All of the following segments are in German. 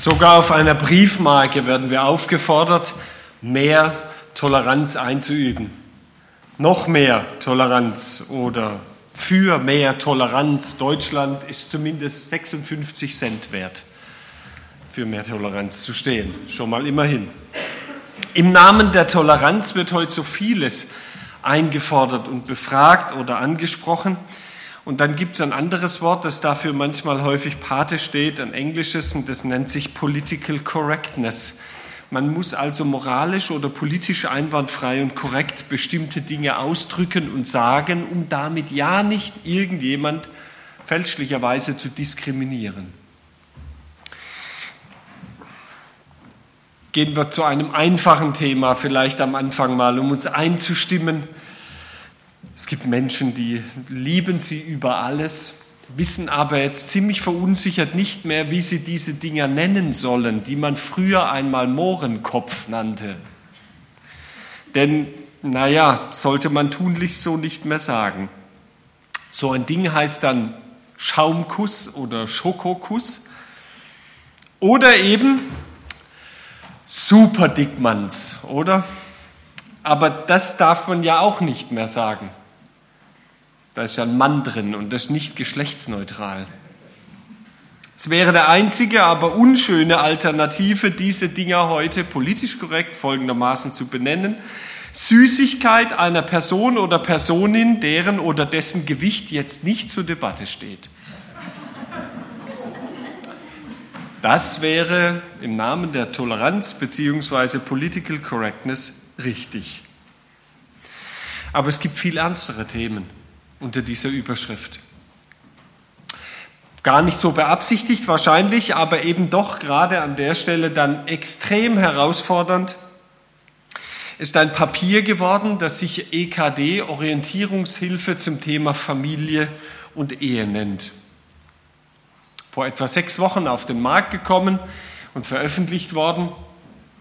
Sogar auf einer Briefmarke werden wir aufgefordert, mehr Toleranz einzuüben. Noch mehr Toleranz oder für mehr Toleranz. Deutschland ist zumindest 56 Cent wert, für mehr Toleranz zu stehen. Schon mal immerhin. Im Namen der Toleranz wird heute so vieles eingefordert und befragt oder angesprochen. Und dann gibt es ein anderes Wort, das dafür manchmal häufig Pate steht, ein englisches, und das nennt sich Political Correctness. Man muss also moralisch oder politisch einwandfrei und korrekt bestimmte Dinge ausdrücken und sagen, um damit ja nicht irgendjemand fälschlicherweise zu diskriminieren. Gehen wir zu einem einfachen Thema vielleicht am Anfang mal, um uns einzustimmen es gibt Menschen, die lieben sie über alles, wissen aber jetzt ziemlich verunsichert nicht mehr, wie sie diese Dinger nennen sollen, die man früher einmal Mohrenkopf nannte. Denn, naja, sollte man tunlichst so nicht mehr sagen. So ein Ding heißt dann Schaumkuss oder Schokokuss oder eben Superdickmanns, oder? Aber das darf man ja auch nicht mehr sagen. Da ist ja ein Mann drin und das ist nicht geschlechtsneutral. Es wäre der einzige, aber unschöne Alternative, diese Dinger heute politisch korrekt folgendermaßen zu benennen. Süßigkeit einer Person oder Personin, deren oder dessen Gewicht jetzt nicht zur Debatte steht. Das wäre im Namen der Toleranz bzw. Political Correctness richtig. Aber es gibt viel ernstere Themen unter dieser Überschrift. Gar nicht so beabsichtigt wahrscheinlich, aber eben doch gerade an der Stelle dann extrem herausfordernd ist ein Papier geworden, das sich EKD Orientierungshilfe zum Thema Familie und Ehe nennt. Vor etwa sechs Wochen auf den Markt gekommen und veröffentlicht worden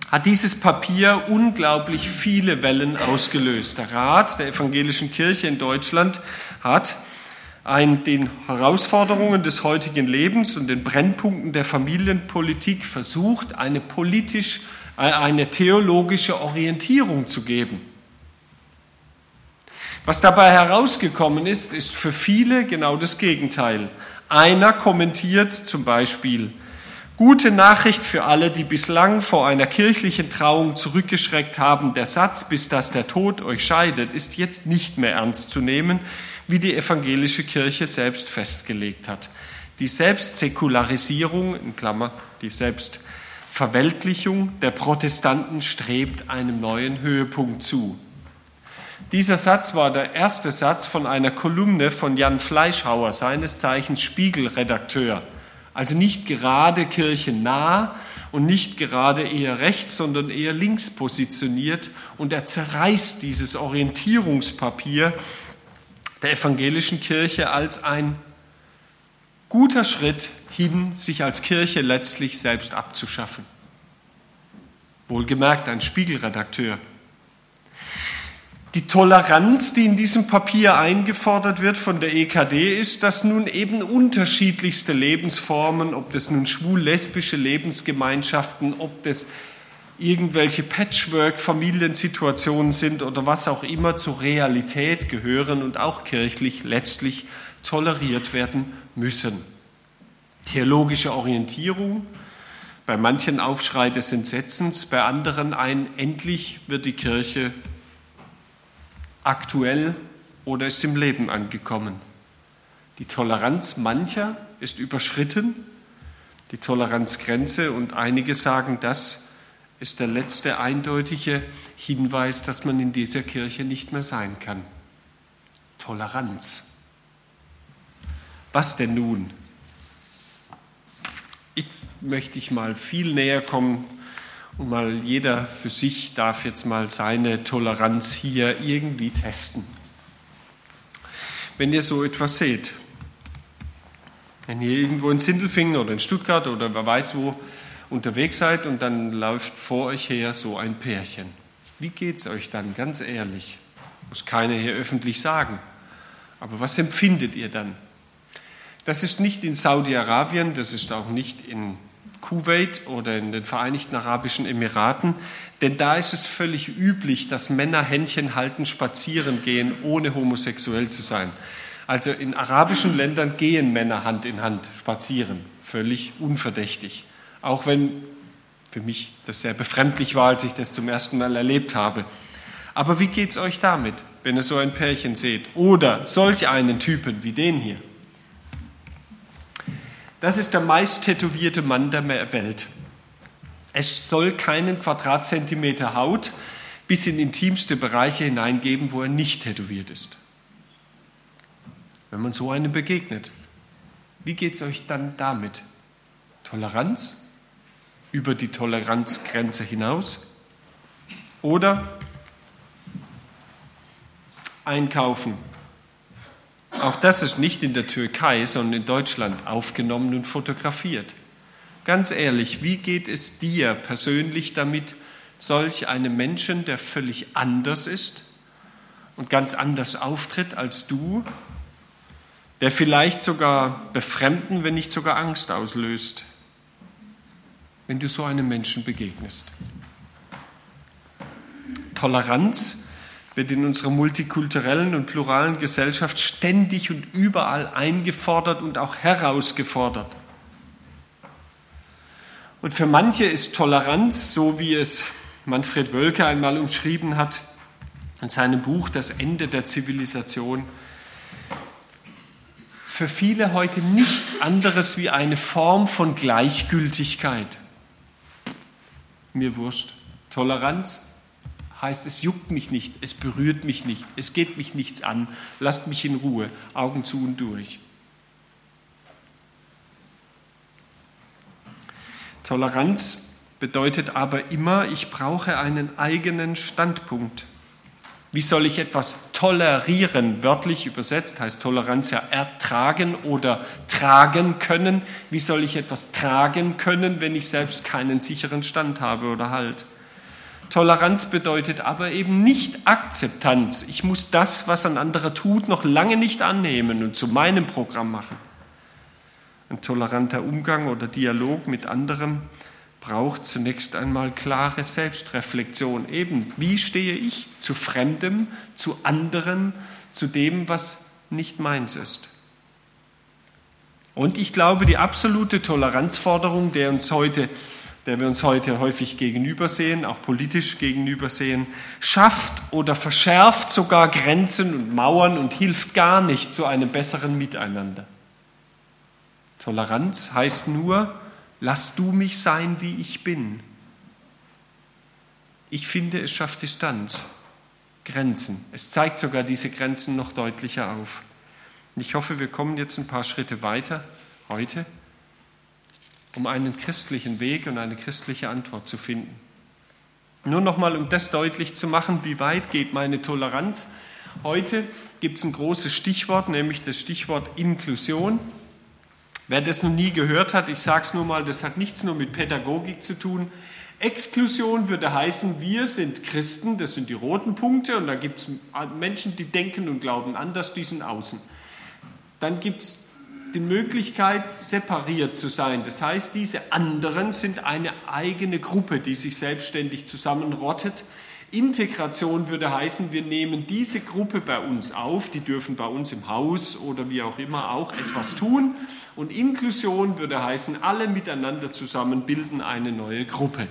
hat dieses Papier unglaublich viele Wellen ausgelöst. Der Rat der evangelischen Kirche in Deutschland hat ein, den Herausforderungen des heutigen Lebens und den Brennpunkten der Familienpolitik versucht, eine politisch, äh, eine theologische Orientierung zu geben. Was dabei herausgekommen ist, ist für viele genau das Gegenteil. Einer kommentiert zum Beispiel, Gute Nachricht für alle, die bislang vor einer kirchlichen Trauung zurückgeschreckt haben. Der Satz, bis dass der Tod euch scheidet, ist jetzt nicht mehr ernst zu nehmen, wie die evangelische Kirche selbst festgelegt hat. Die Selbstsäkularisierung, in Klammer, die Selbstverweltlichung der Protestanten strebt einem neuen Höhepunkt zu. Dieser Satz war der erste Satz von einer Kolumne von Jan Fleischhauer, seines Zeichens Spiegelredakteur. Also nicht gerade kirchennah und nicht gerade eher rechts, sondern eher links positioniert. Und er zerreißt dieses Orientierungspapier der evangelischen Kirche als ein guter Schritt hin, sich als Kirche letztlich selbst abzuschaffen. Wohlgemerkt ein Spiegelredakteur. Die Toleranz, die in diesem Papier eingefordert wird von der EKD, ist, dass nun eben unterschiedlichste Lebensformen, ob das nun schwul-lesbische Lebensgemeinschaften, ob das irgendwelche Patchwork-Familiensituationen sind oder was auch immer zur Realität gehören und auch kirchlich letztlich toleriert werden müssen. Theologische Orientierung, bei manchen Aufschrei des Entsetzens, bei anderen ein endlich wird die Kirche aktuell oder ist im Leben angekommen. Die Toleranz mancher ist überschritten, die Toleranzgrenze, und einige sagen, das ist der letzte eindeutige Hinweis, dass man in dieser Kirche nicht mehr sein kann. Toleranz. Was denn nun? Jetzt möchte ich mal viel näher kommen und mal jeder für sich darf jetzt mal seine Toleranz hier irgendwie testen. Wenn ihr so etwas seht, wenn ihr irgendwo in Sindelfingen oder in Stuttgart oder wer weiß wo unterwegs seid und dann läuft vor euch her so ein Pärchen. Wie geht es euch dann, ganz ehrlich? Muss keiner hier öffentlich sagen. Aber was empfindet ihr dann? Das ist nicht in Saudi-Arabien, das ist auch nicht in Kuwait oder in den Vereinigten Arabischen Emiraten, denn da ist es völlig üblich, dass Männer Händchen halten, spazieren gehen, ohne homosexuell zu sein. Also in arabischen Ländern gehen Männer Hand in Hand spazieren, völlig unverdächtig. Auch wenn für mich das sehr befremdlich war, als ich das zum ersten Mal erlebt habe. Aber wie geht es euch damit, wenn ihr so ein Pärchen seht? Oder solch einen Typen wie den hier? Das ist der meist tätowierte Mann der Welt. Es soll keinen Quadratzentimeter Haut bis in intimste Bereiche hineingeben, wo er nicht tätowiert ist. Wenn man so einem begegnet, wie geht es euch dann damit? Toleranz? Über die Toleranzgrenze hinaus? Oder einkaufen auch das ist nicht in der Türkei, sondern in Deutschland aufgenommen und fotografiert. Ganz ehrlich, wie geht es dir persönlich damit, solch einem Menschen, der völlig anders ist und ganz anders auftritt als du, der vielleicht sogar befremden, wenn nicht sogar Angst auslöst, wenn du so einem Menschen begegnest? Toleranz wird in unserer multikulturellen und pluralen Gesellschaft ständig und überall eingefordert und auch herausgefordert. Und für manche ist Toleranz, so wie es Manfred Wölke einmal umschrieben hat in seinem Buch Das Ende der Zivilisation, für viele heute nichts anderes wie eine Form von Gleichgültigkeit. Mir wurscht. Toleranz, heißt, es juckt mich nicht, es berührt mich nicht, es geht mich nichts an, lasst mich in Ruhe, Augen zu und durch. Toleranz bedeutet aber immer, ich brauche einen eigenen Standpunkt. Wie soll ich etwas tolerieren? Wörtlich übersetzt heißt Toleranz ja ertragen oder tragen können. Wie soll ich etwas tragen können, wenn ich selbst keinen sicheren Stand habe oder Halt? Toleranz bedeutet aber eben nicht Akzeptanz. Ich muss das, was ein anderer tut, noch lange nicht annehmen und zu meinem Programm machen. Ein toleranter Umgang oder Dialog mit anderem braucht zunächst einmal klare Selbstreflexion. Eben, wie stehe ich zu Fremdem, zu anderem, zu dem, was nicht meins ist? Und ich glaube, die absolute Toleranzforderung, der uns heute der wir uns heute häufig gegenübersehen, auch politisch gegenübersehen, schafft oder verschärft sogar Grenzen und Mauern und hilft gar nicht zu einem besseren Miteinander. Toleranz heißt nur, lass du mich sein, wie ich bin. Ich finde, es schafft Distanz, Grenzen. Es zeigt sogar diese Grenzen noch deutlicher auf. Und ich hoffe, wir kommen jetzt ein paar Schritte weiter heute um einen christlichen Weg und eine christliche Antwort zu finden. Nur nochmal, um das deutlich zu machen, wie weit geht meine Toleranz. Heute gibt es ein großes Stichwort, nämlich das Stichwort Inklusion. Wer das noch nie gehört hat, ich sage es nur mal, das hat nichts nur mit Pädagogik zu tun. Exklusion würde heißen, wir sind Christen, das sind die roten Punkte, und da gibt es Menschen, die denken und glauben anders, die sind außen. Dann gibt es die Möglichkeit, separiert zu sein. Das heißt, diese anderen sind eine eigene Gruppe, die sich selbstständig zusammenrottet. Integration würde heißen, wir nehmen diese Gruppe bei uns auf, die dürfen bei uns im Haus oder wie auch immer auch etwas tun. Und Inklusion würde heißen, alle miteinander zusammen bilden eine neue Gruppe.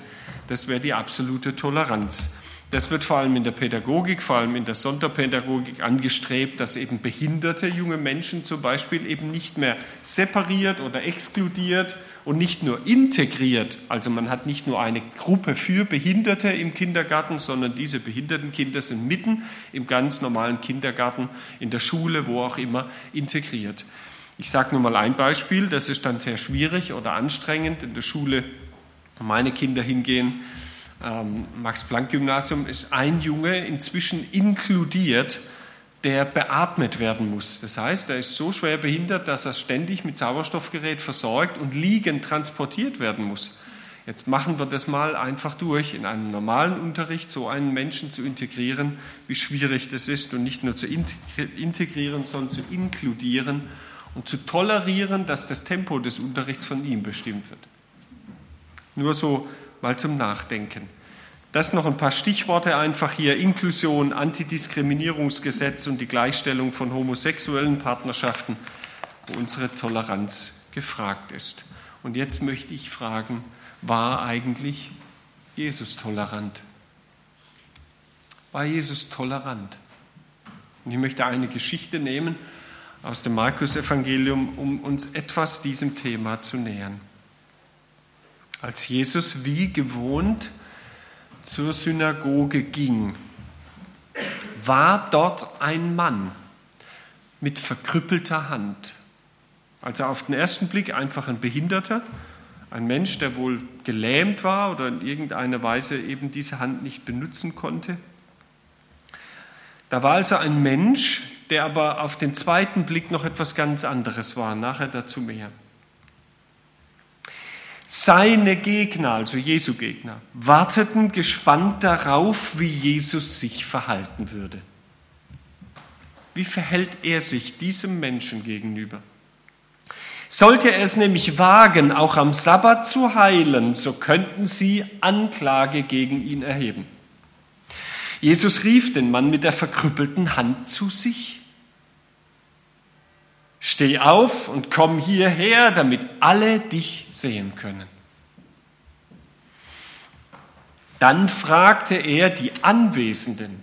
Das wäre die absolute Toleranz. Das wird vor allem in der Pädagogik, vor allem in der Sonderpädagogik angestrebt, dass eben behinderte junge Menschen zum Beispiel eben nicht mehr separiert oder exkludiert und nicht nur integriert. Also man hat nicht nur eine Gruppe für Behinderte im Kindergarten, sondern diese behinderten Kinder sind mitten im ganz normalen Kindergarten, in der Schule, wo auch immer, integriert. Ich sage nur mal ein Beispiel, das ist dann sehr schwierig oder anstrengend in der Schule. Meine Kinder hingehen, ähm, Max-Planck-Gymnasium ist ein Junge inzwischen inkludiert, der beatmet werden muss. Das heißt, er ist so schwer behindert, dass er ständig mit Sauerstoffgerät versorgt und liegend transportiert werden muss. Jetzt machen wir das mal einfach durch, in einem normalen Unterricht so einen Menschen zu integrieren, wie schwierig das ist und nicht nur zu integrieren, sondern zu inkludieren und zu tolerieren, dass das Tempo des Unterrichts von ihm bestimmt wird. Nur so mal zum Nachdenken. Das noch ein paar Stichworte einfach hier. Inklusion, Antidiskriminierungsgesetz und die Gleichstellung von homosexuellen Partnerschaften, wo unsere Toleranz gefragt ist. Und jetzt möchte ich fragen, war eigentlich Jesus tolerant? War Jesus tolerant? Und ich möchte eine Geschichte nehmen aus dem Markus-Evangelium, um uns etwas diesem Thema zu nähern. Als Jesus wie gewohnt zur Synagoge ging, war dort ein Mann mit verkrüppelter Hand. Also auf den ersten Blick einfach ein Behinderter, ein Mensch, der wohl gelähmt war oder in irgendeiner Weise eben diese Hand nicht benutzen konnte. Da war also ein Mensch, der aber auf den zweiten Blick noch etwas ganz anderes war, nachher dazu mehr. Seine Gegner, also Jesu Gegner, warteten gespannt darauf, wie Jesus sich verhalten würde. Wie verhält er sich diesem Menschen gegenüber? Sollte er es nämlich wagen, auch am Sabbat zu heilen, so könnten sie Anklage gegen ihn erheben. Jesus rief den Mann mit der verkrüppelten Hand zu sich. Steh auf und komm hierher, damit alle dich sehen können. Dann fragte er die Anwesenden,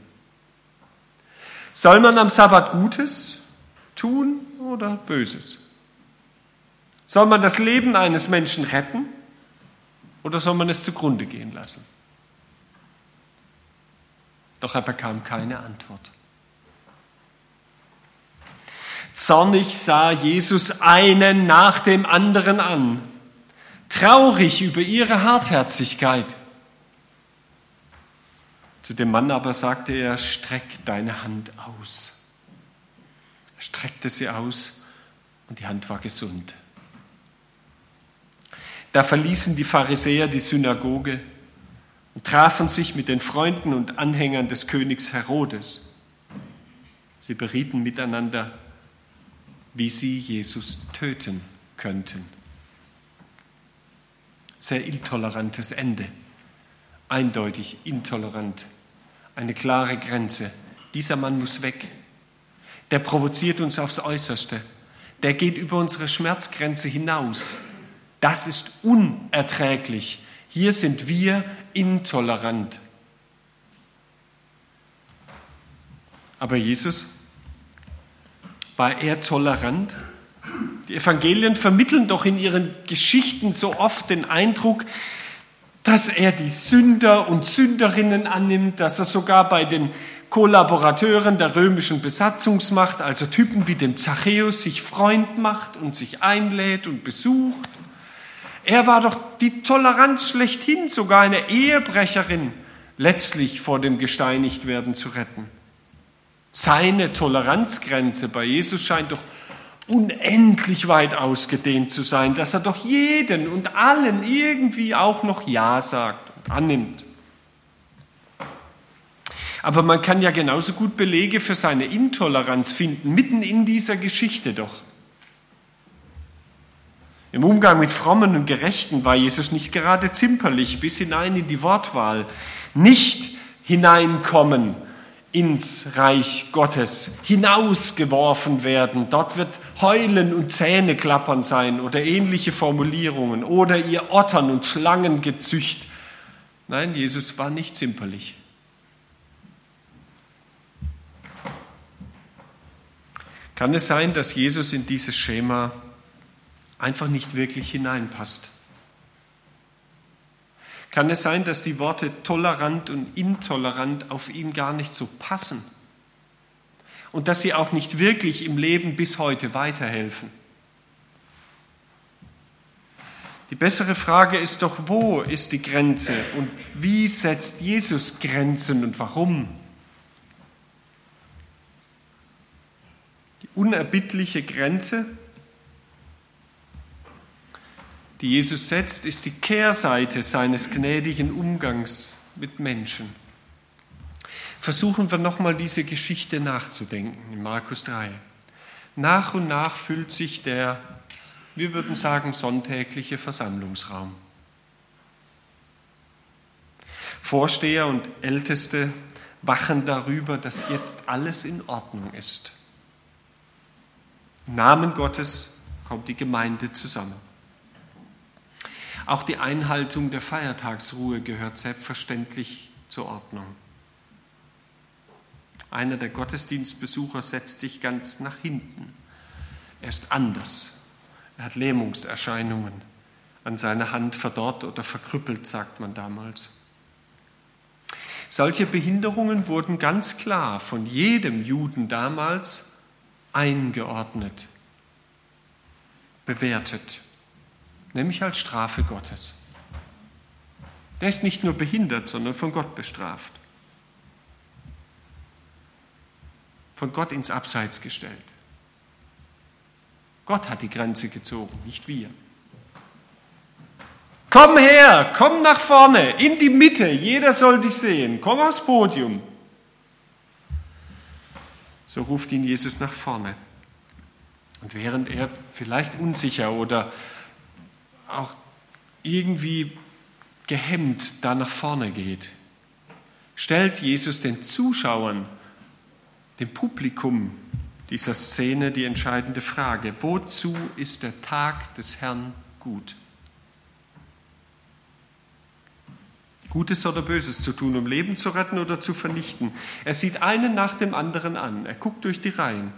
soll man am Sabbat Gutes tun oder Böses? Soll man das Leben eines Menschen retten oder soll man es zugrunde gehen lassen? Doch er bekam keine Antwort. Zornig sah Jesus einen nach dem anderen an, traurig über ihre Hartherzigkeit. Zu dem Mann aber sagte er, streck deine Hand aus. Er streckte sie aus und die Hand war gesund. Da verließen die Pharisäer die Synagoge und trafen sich mit den Freunden und Anhängern des Königs Herodes. Sie berieten miteinander, wie sie Jesus töten könnten. Sehr intolerantes Ende, eindeutig intolerant, eine klare Grenze. Dieser Mann muss weg. Der provoziert uns aufs Äußerste. Der geht über unsere Schmerzgrenze hinaus. Das ist unerträglich. Hier sind wir intolerant. Aber Jesus war er tolerant? Die Evangelien vermitteln doch in ihren Geschichten so oft den Eindruck, dass er die Sünder und Sünderinnen annimmt, dass er sogar bei den Kollaborateuren der römischen Besatzungsmacht, also Typen wie dem Zachäus, sich Freund macht und sich einlädt und besucht. Er war doch die Toleranz schlechthin, sogar eine Ehebrecherin letztlich vor dem Gesteinigtwerden zu retten. Seine Toleranzgrenze bei Jesus scheint doch unendlich weit ausgedehnt zu sein, dass er doch jeden und allen irgendwie auch noch Ja sagt und annimmt. Aber man kann ja genauso gut Belege für seine Intoleranz finden, mitten in dieser Geschichte doch. Im Umgang mit Frommen und Gerechten war Jesus nicht gerade zimperlich bis hinein in die Wortwahl. Nicht hineinkommen ins Reich Gottes hinausgeworfen werden. Dort wird Heulen und Zähneklappern sein oder ähnliche Formulierungen oder ihr Ottern und Schlangengezücht. Nein, Jesus war nicht zimperlich. Kann es sein, dass Jesus in dieses Schema einfach nicht wirklich hineinpasst? Kann es sein, dass die Worte tolerant und intolerant auf ihn gar nicht so passen? Und dass sie auch nicht wirklich im Leben bis heute weiterhelfen? Die bessere Frage ist doch, wo ist die Grenze und wie setzt Jesus Grenzen und warum? Die unerbittliche Grenze die Jesus setzt, ist die Kehrseite seines gnädigen Umgangs mit Menschen. Versuchen wir nochmal diese Geschichte nachzudenken in Markus 3. Nach und nach füllt sich der, wir würden sagen, sonntägliche Versammlungsraum. Vorsteher und Älteste wachen darüber, dass jetzt alles in Ordnung ist. Im Namen Gottes kommt die Gemeinde zusammen. Auch die Einhaltung der Feiertagsruhe gehört selbstverständlich zur Ordnung. Einer der Gottesdienstbesucher setzt sich ganz nach hinten. Er ist anders. Er hat Lähmungserscheinungen. An seiner Hand verdorrt oder verkrüppelt, sagt man damals. Solche Behinderungen wurden ganz klar von jedem Juden damals eingeordnet, bewertet, nämlich als Strafe Gottes. Der ist nicht nur behindert, sondern von Gott bestraft. Von Gott ins Abseits gestellt. Gott hat die Grenze gezogen, nicht wir. Komm her, komm nach vorne, in die Mitte, jeder soll dich sehen, komm aufs Podium. So ruft ihn Jesus nach vorne. Und während er vielleicht unsicher oder auch irgendwie gehemmt da nach vorne geht, stellt Jesus den Zuschauern, dem Publikum dieser Szene die entscheidende Frage, wozu ist der Tag des Herrn gut? Gutes oder Böses zu tun, um Leben zu retten oder zu vernichten. Er sieht einen nach dem anderen an. Er guckt durch die Reihen.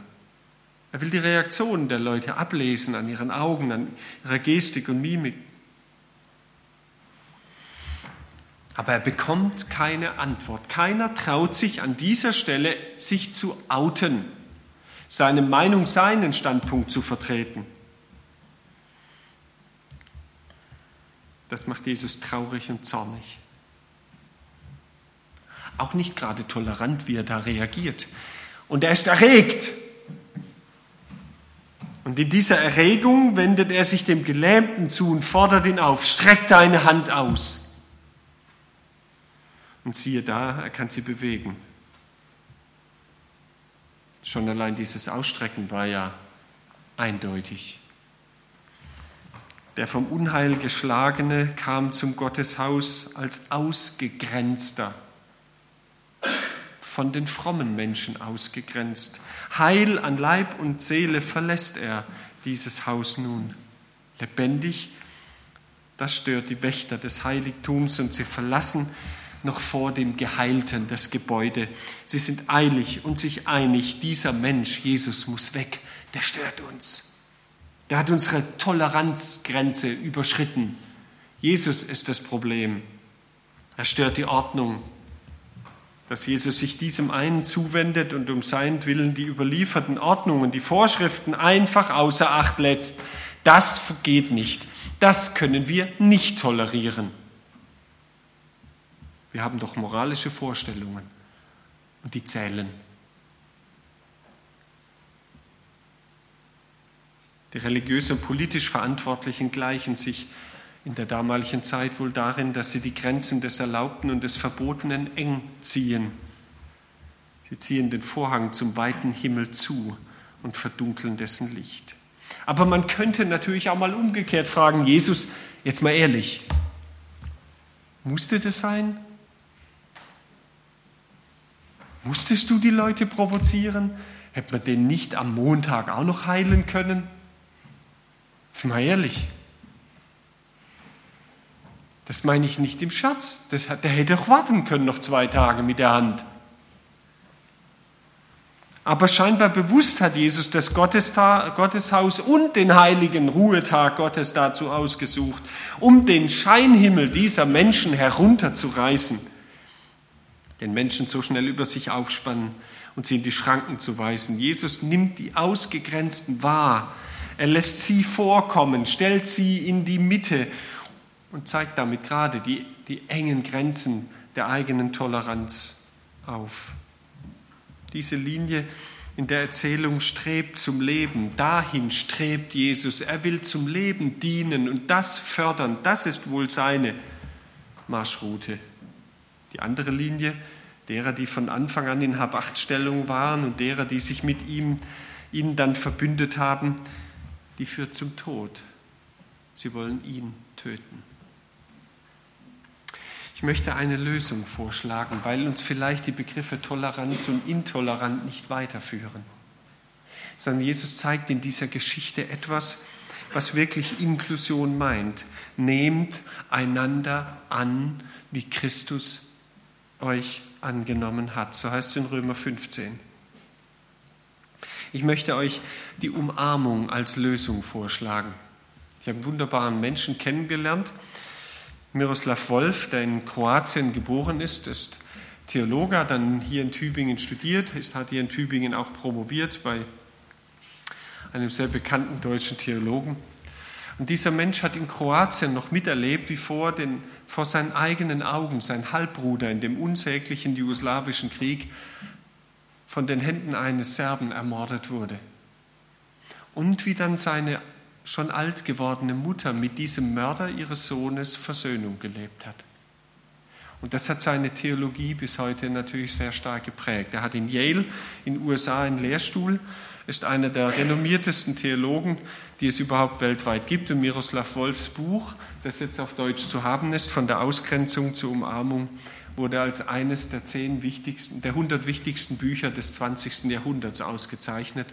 Er will die Reaktionen der Leute ablesen an ihren Augen, an ihrer Gestik und Mimik. Aber er bekommt keine Antwort. Keiner traut sich an dieser Stelle, sich zu outen, seine Meinung, seinen Standpunkt zu vertreten. Das macht Jesus traurig und zornig auch nicht gerade tolerant, wie er da reagiert. Und er ist erregt. Und in dieser Erregung wendet er sich dem Gelähmten zu und fordert ihn auf, streck deine Hand aus. Und siehe da, er kann sie bewegen. Schon allein dieses Ausstrecken war ja eindeutig. Der vom Unheil geschlagene kam zum Gotteshaus als Ausgegrenzter von den frommen Menschen ausgegrenzt. Heil an Leib und Seele verlässt er dieses Haus nun. Lebendig, das stört die Wächter des Heiligtums und sie verlassen noch vor dem Geheilten das Gebäude. Sie sind eilig und sich einig, dieser Mensch, Jesus, muss weg, der stört uns. Der hat unsere Toleranzgrenze überschritten. Jesus ist das Problem. Er stört die Ordnung, dass Jesus sich diesem einen zuwendet und um seinetwillen die überlieferten Ordnungen, die Vorschriften einfach außer Acht lässt, das geht nicht. Das können wir nicht tolerieren. Wir haben doch moralische Vorstellungen und die zählen. Die religiös und politisch Verantwortlichen gleichen sich in der damaligen Zeit wohl darin, dass sie die Grenzen des Erlaubten und des Verbotenen eng ziehen. Sie ziehen den Vorhang zum weiten Himmel zu und verdunkeln dessen Licht. Aber man könnte natürlich auch mal umgekehrt fragen, Jesus, jetzt mal ehrlich, musste das sein? Musstest du die Leute provozieren? Hätte man den nicht am Montag auch noch heilen können? Jetzt mal ehrlich. Das meine ich nicht im Scherz. Das, der hätte auch warten können noch zwei Tage mit der Hand. Aber scheinbar bewusst hat Jesus das Gotteshaus und den heiligen Ruhetag Gottes dazu ausgesucht, um den Scheinhimmel dieser Menschen herunterzureißen, den Menschen so schnell über sich aufspannen und sie in die Schranken zu weisen. Jesus nimmt die Ausgegrenzten wahr. Er lässt sie vorkommen, stellt sie in die Mitte und zeigt damit gerade die, die engen Grenzen der eigenen Toleranz auf. Diese Linie in der Erzählung strebt zum Leben. Dahin strebt Jesus. Er will zum Leben dienen und das fördern. Das ist wohl seine Marschroute. Die andere Linie, derer, die von Anfang an in Habachtstellung waren und derer, die sich mit ihm, ihnen dann verbündet haben, die führt zum Tod. Sie wollen ihn töten. Ich möchte eine Lösung vorschlagen, weil uns vielleicht die Begriffe Toleranz und Intolerant nicht weiterführen. Sondern Jesus zeigt in dieser Geschichte etwas, was wirklich Inklusion meint. Nehmt einander an, wie Christus euch angenommen hat. So heißt es in Römer 15. Ich möchte euch die Umarmung als Lösung vorschlagen. Ich habe einen wunderbaren Menschen kennengelernt, Miroslav Wolf, der in Kroatien geboren ist, ist Theologe, hat dann hier in Tübingen studiert, hat hier in Tübingen auch promoviert bei einem sehr bekannten deutschen Theologen. Und dieser Mensch hat in Kroatien noch miterlebt, wie vor, den, vor seinen eigenen Augen sein Halbbruder in dem unsäglichen jugoslawischen Krieg von den Händen eines Serben ermordet wurde. Und wie dann seine schon alt gewordene Mutter mit diesem Mörder ihres Sohnes Versöhnung gelebt hat. Und das hat seine Theologie bis heute natürlich sehr stark geprägt. Er hat in Yale in den USA einen Lehrstuhl, ist einer der renommiertesten Theologen, die es überhaupt weltweit gibt. Und Miroslav Wolfs Buch, das jetzt auf Deutsch zu haben ist, von der Ausgrenzung zur Umarmung, wurde als eines der zehn wichtigsten, der 100 wichtigsten Bücher des 20. Jahrhunderts ausgezeichnet.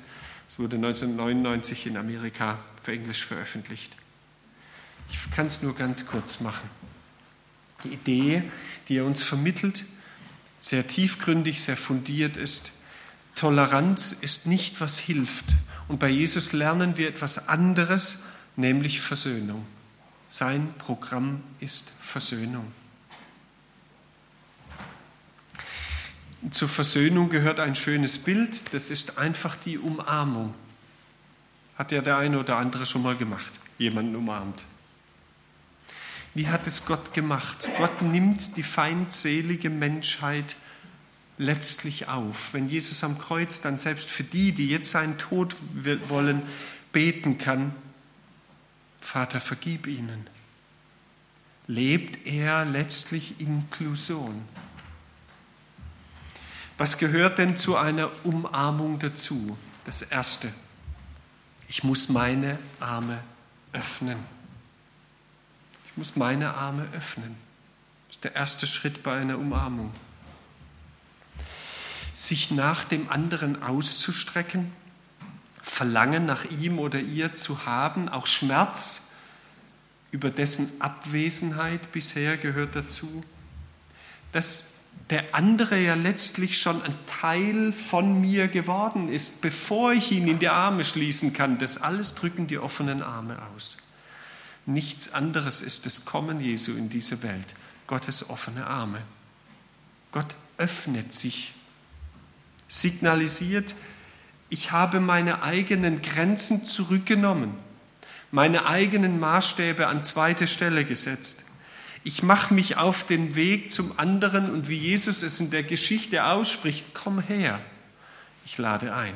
Es wurde 1999 in Amerika für Englisch veröffentlicht. Ich kann es nur ganz kurz machen. Die Idee, die er uns vermittelt, sehr tiefgründig, sehr fundiert ist. Toleranz ist nicht, was hilft. Und bei Jesus lernen wir etwas anderes, nämlich Versöhnung. Sein Programm ist Versöhnung. Zur Versöhnung gehört ein schönes Bild, das ist einfach die Umarmung. Hat ja der eine oder andere schon mal gemacht, jemanden umarmt. Wie hat es Gott gemacht? Gott nimmt die feindselige Menschheit letztlich auf. Wenn Jesus am Kreuz dann selbst für die, die jetzt seinen Tod wollen, beten kann, Vater, vergib ihnen, lebt er letztlich Inklusion. Was gehört denn zu einer Umarmung dazu? Das Erste, ich muss meine Arme öffnen. Ich muss meine Arme öffnen. Das ist der erste Schritt bei einer Umarmung. Sich nach dem anderen auszustrecken, Verlangen nach ihm oder ihr zu haben, auch Schmerz über dessen Abwesenheit bisher gehört dazu. Das der andere ja letztlich schon ein Teil von mir geworden ist, bevor ich ihn in die Arme schließen kann. Das alles drücken die offenen Arme aus. Nichts anderes ist das Kommen Jesu in diese Welt. Gottes offene Arme. Gott öffnet sich, signalisiert, ich habe meine eigenen Grenzen zurückgenommen, meine eigenen Maßstäbe an zweite Stelle gesetzt. Ich mache mich auf den Weg zum anderen und wie Jesus es in der Geschichte ausspricht, komm her. Ich lade ein.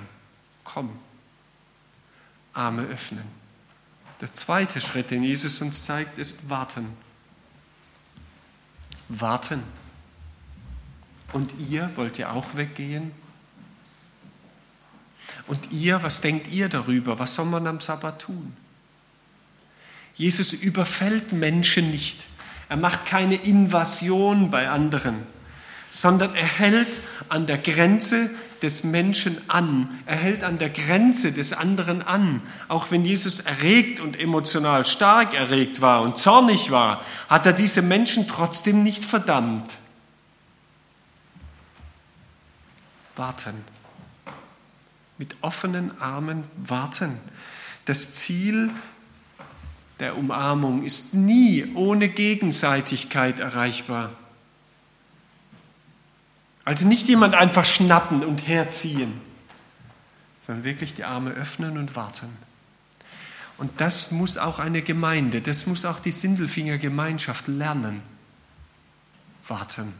Komm. Arme öffnen. Der zweite Schritt, den Jesus uns zeigt, ist warten. Warten. Und ihr, wollt ihr auch weggehen? Und ihr, was denkt ihr darüber? Was soll man am Sabbat tun? Jesus überfällt Menschen nicht er macht keine Invasion bei anderen, sondern er hält an der Grenze des Menschen an. Er hält an der Grenze des anderen an. Auch wenn Jesus erregt und emotional stark erregt war und zornig war, hat er diese Menschen trotzdem nicht verdammt. Warten. Mit offenen Armen warten. Das Ziel der Umarmung ist nie ohne Gegenseitigkeit erreichbar. Also nicht jemand einfach schnappen und herziehen, sondern wirklich die Arme öffnen und warten. Und das muss auch eine Gemeinde, das muss auch die Sindelfinger Gemeinschaft lernen. Warten.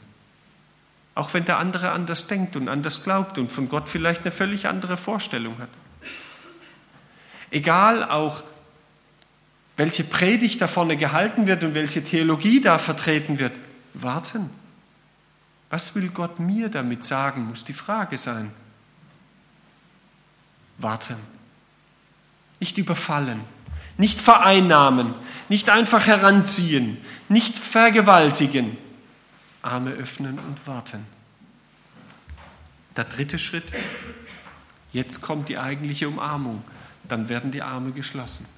Auch wenn der andere anders denkt und anders glaubt und von Gott vielleicht eine völlig andere Vorstellung hat. Egal auch, welche Predigt da vorne gehalten wird und welche Theologie da vertreten wird. Warten. Was will Gott mir damit sagen, muss die Frage sein. Warten. Nicht überfallen, nicht vereinnahmen, nicht einfach heranziehen, nicht vergewaltigen, Arme öffnen und warten. Der dritte Schritt, jetzt kommt die eigentliche Umarmung, dann werden die Arme geschlossen.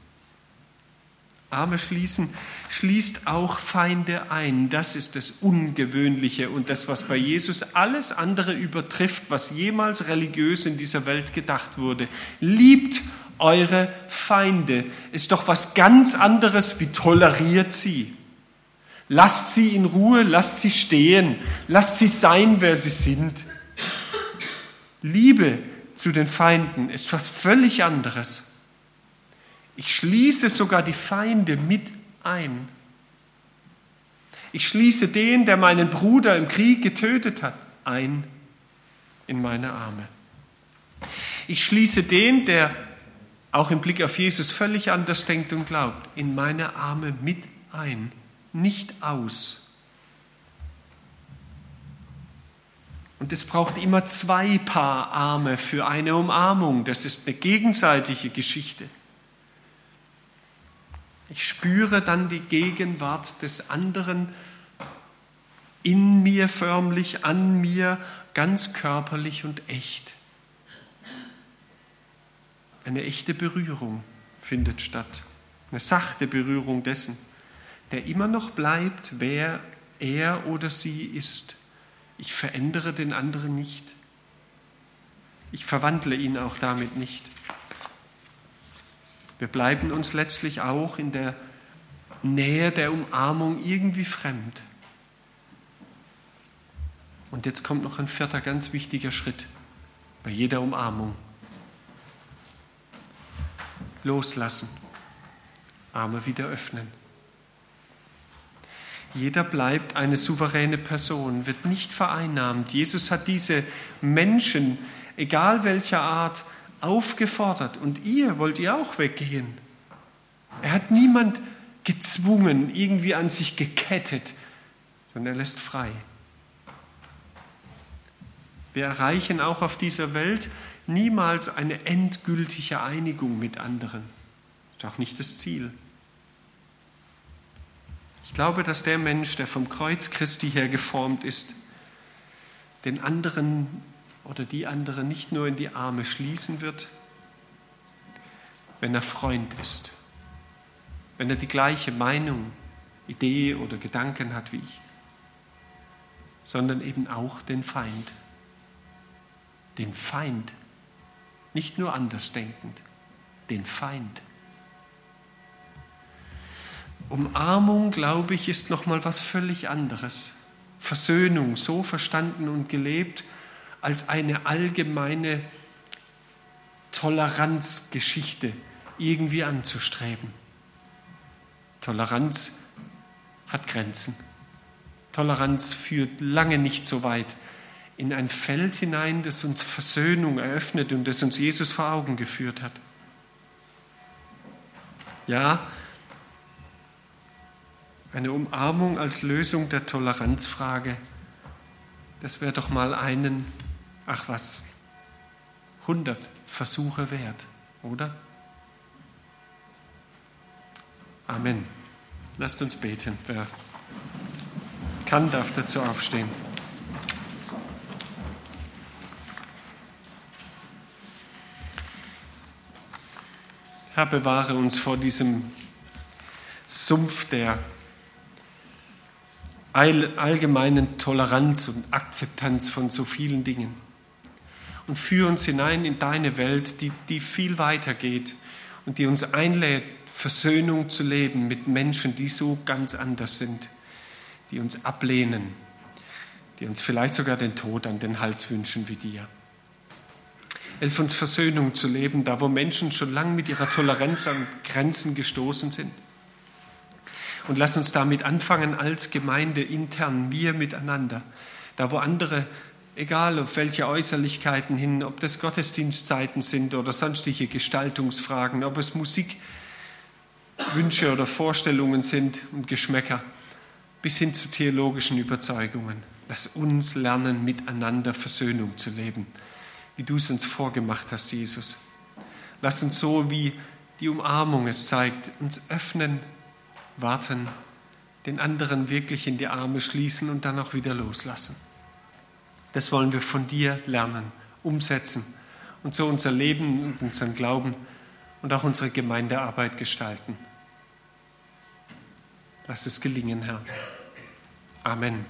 Arme schließen schließt auch Feinde ein. Das ist das Ungewöhnliche und das, was bei Jesus alles andere übertrifft, was jemals religiös in dieser Welt gedacht wurde. Liebt eure Feinde. Ist doch was ganz anderes, wie toleriert sie. Lasst sie in Ruhe, lasst sie stehen, lasst sie sein, wer sie sind. Liebe zu den Feinden ist was völlig anderes. Ich schließe sogar die Feinde mit ein. Ich schließe den, der meinen Bruder im Krieg getötet hat, ein in meine Arme. Ich schließe den, der auch im Blick auf Jesus völlig anders denkt und glaubt, in meine Arme mit ein, nicht aus. Und es braucht immer zwei Paar Arme für eine Umarmung. Das ist eine gegenseitige Geschichte. Ich spüre dann die Gegenwart des anderen in mir förmlich, an mir, ganz körperlich und echt. Eine echte Berührung findet statt, eine sachte Berührung dessen, der immer noch bleibt, wer er oder sie ist. Ich verändere den anderen nicht. Ich verwandle ihn auch damit nicht. Wir bleiben uns letztlich auch in der Nähe der Umarmung irgendwie fremd. Und jetzt kommt noch ein vierter ganz wichtiger Schritt bei jeder Umarmung. Loslassen, Arme wieder öffnen. Jeder bleibt eine souveräne Person, wird nicht vereinnahmt. Jesus hat diese Menschen, egal welcher Art, aufgefordert und ihr wollt ihr auch weggehen. Er hat niemand gezwungen, irgendwie an sich gekettet, sondern er lässt frei. Wir erreichen auch auf dieser Welt niemals eine endgültige Einigung mit anderen. Das ist auch nicht das Ziel. Ich glaube, dass der Mensch, der vom Kreuz Christi her geformt ist, den anderen oder die andere nicht nur in die Arme schließen wird, wenn er Freund ist, wenn er die gleiche Meinung, Idee oder Gedanken hat wie ich, sondern eben auch den Feind. Den Feind, nicht nur andersdenkend, den Feind. Umarmung, glaube ich, ist noch mal was völlig anderes. Versöhnung, so verstanden und gelebt, als eine allgemeine Toleranzgeschichte irgendwie anzustreben. Toleranz hat Grenzen. Toleranz führt lange nicht so weit in ein Feld hinein, das uns Versöhnung eröffnet und das uns Jesus vor Augen geführt hat. Ja, eine Umarmung als Lösung der Toleranzfrage, das wäre doch mal einen ach was, 100 Versuche wert, oder? Amen. Lasst uns beten. Wer kann, darf dazu aufstehen. Herr, bewahre uns vor diesem Sumpf der allgemeinen Toleranz und Akzeptanz von so vielen Dingen und führe uns hinein in deine Welt, die, die viel weiter geht und die uns einlädt, Versöhnung zu leben mit Menschen, die so ganz anders sind, die uns ablehnen, die uns vielleicht sogar den Tod an den Hals wünschen wie dir. Hilf uns Versöhnung zu leben, da wo Menschen schon lange mit ihrer Toleranz an Grenzen gestoßen sind. Und lass uns damit anfangen als Gemeinde intern, wir miteinander, da wo andere egal auf welche Äußerlichkeiten hin, ob das Gottesdienstzeiten sind oder sonstige Gestaltungsfragen, ob es Musikwünsche oder Vorstellungen sind und Geschmäcker, bis hin zu theologischen Überzeugungen. Lass uns lernen, miteinander Versöhnung zu leben, wie du es uns vorgemacht hast, Jesus. Lass uns so, wie die Umarmung es zeigt, uns öffnen, warten, den anderen wirklich in die Arme schließen und dann auch wieder loslassen. Das wollen wir von dir lernen, umsetzen und so unser Leben und unseren Glauben und auch unsere Gemeindearbeit gestalten. Lass es gelingen, Herr. Amen.